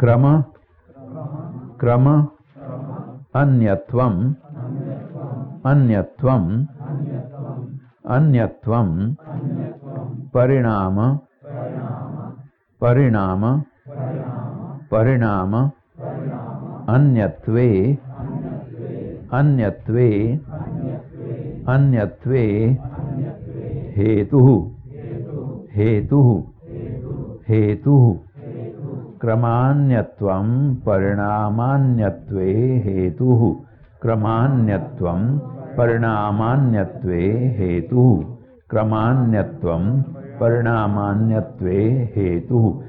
क्रम क्रम अन्यत्वम् अन्यत्वम् अन्यत्वम् परिणाम परिणाम परिणाम अन्यत्वे अन्यत्वे अन्यत्वे हेतुः हेतुः हेतुः क्रमान्यत्वं परिणामान्यत्वे हेतुः। क्रमान्यत्वं परिणामान्यत्वे हेतुः। क्रमान्यत्वं परिणामान्यत्वे हेतुः